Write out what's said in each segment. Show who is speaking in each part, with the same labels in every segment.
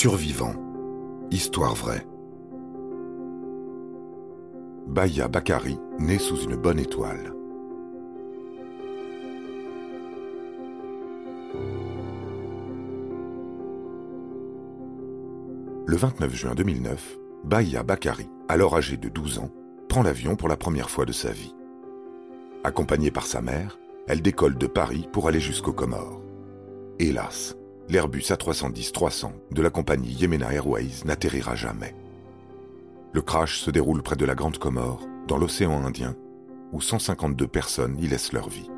Speaker 1: Survivant. Histoire vraie. Baya Bakari naît sous une bonne étoile. Le 29 juin 2009, Baya Bakari, alors âgé de 12 ans, prend l'avion pour la première fois de sa vie. Accompagnée par sa mère, elle décolle de Paris pour aller jusqu'aux Comores. Hélas, l'Airbus A310-300 de la compagnie Yemena Airways n'atterrira jamais. Le crash se déroule près de la Grande Comore, dans l'océan Indien, où 152 personnes y laissent leur vie.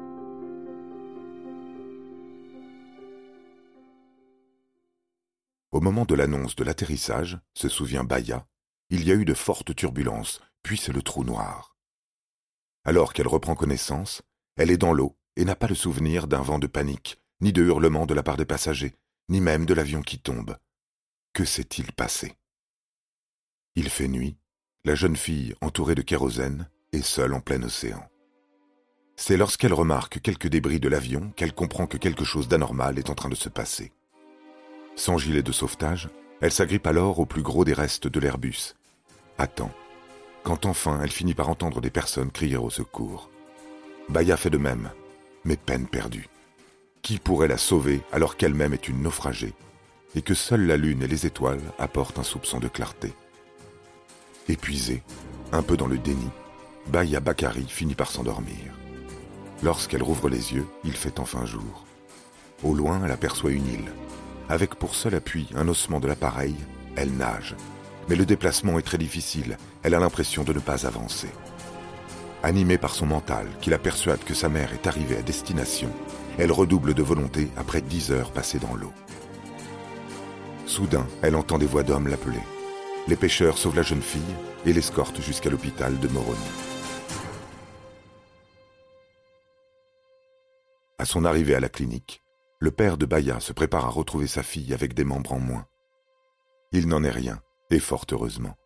Speaker 1: Au moment de l'annonce de l'atterrissage, se souvient Baya, il y a eu de fortes turbulences, puis c'est le trou noir. Alors qu'elle reprend connaissance, elle est dans l'eau et n'a pas le souvenir d'un vent de panique, ni de hurlements de la part des passagers, ni même de l'avion qui tombe. Que s'est-il passé? Il fait nuit, la jeune fille, entourée de kérosène, est seule en plein océan. C'est lorsqu'elle remarque quelques débris de l'avion qu'elle comprend que quelque chose d'anormal est en train de se passer. Sans gilet de sauvetage, elle s'agrippe alors au plus gros des restes de l'Airbus. Attend, quand enfin elle finit par entendre des personnes crier au secours. Baya fait de même, mais peine perdue. Qui pourrait la sauver alors qu'elle-même est une naufragée et que seule la lune et les étoiles apportent un soupçon de clarté? Épuisée, un peu dans le déni, Baya Bakari finit par s'endormir. Lorsqu'elle rouvre les yeux, il fait enfin jour. Au loin, elle aperçoit une île. Avec pour seul appui un ossement de l'appareil, elle nage. Mais le déplacement est très difficile, elle a l'impression de ne pas avancer. Animée par son mental qui la persuade que sa mère est arrivée à destination, elle redouble de volonté après dix heures passées dans l'eau. Soudain, elle entend des voix d'hommes l'appeler. Les pêcheurs sauvent la jeune fille et l'escortent jusqu'à l'hôpital de Moroni. À son arrivée à la clinique, le père de Baya se prépare à retrouver sa fille avec des membres en moins. Il n'en est rien, et fort heureusement.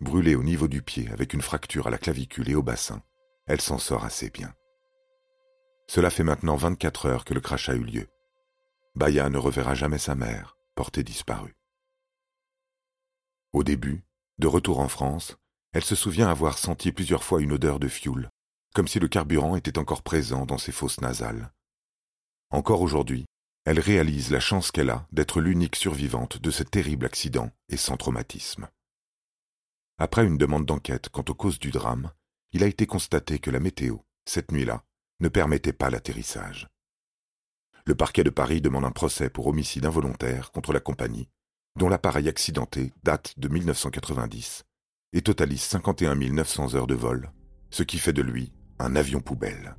Speaker 1: Brûlée au niveau du pied avec une fracture à la clavicule et au bassin, elle s'en sort assez bien. Cela fait maintenant 24 heures que le crash a eu lieu. Baya ne reverra jamais sa mère, portée disparue. Au début, de retour en France, elle se souvient avoir senti plusieurs fois une odeur de fioul, comme si le carburant était encore présent dans ses fosses nasales. Encore aujourd'hui, elle réalise la chance qu'elle a d'être l'unique survivante de ce terrible accident et sans traumatisme. Après une demande d'enquête quant aux causes du drame, il a été constaté que la météo, cette nuit-là, ne permettait pas l'atterrissage. Le parquet de Paris demande un procès pour homicide involontaire contre la compagnie, dont l'appareil accidenté date de 1990 et totalise 51 900 heures de vol, ce qui fait de lui un avion poubelle.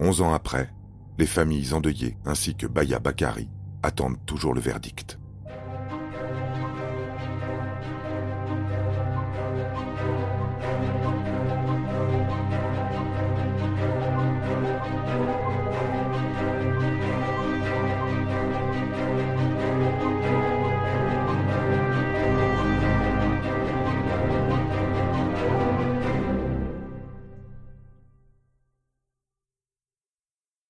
Speaker 1: Onze ans après, les familles endeuillées ainsi que Baya Bakari attendent toujours le verdict.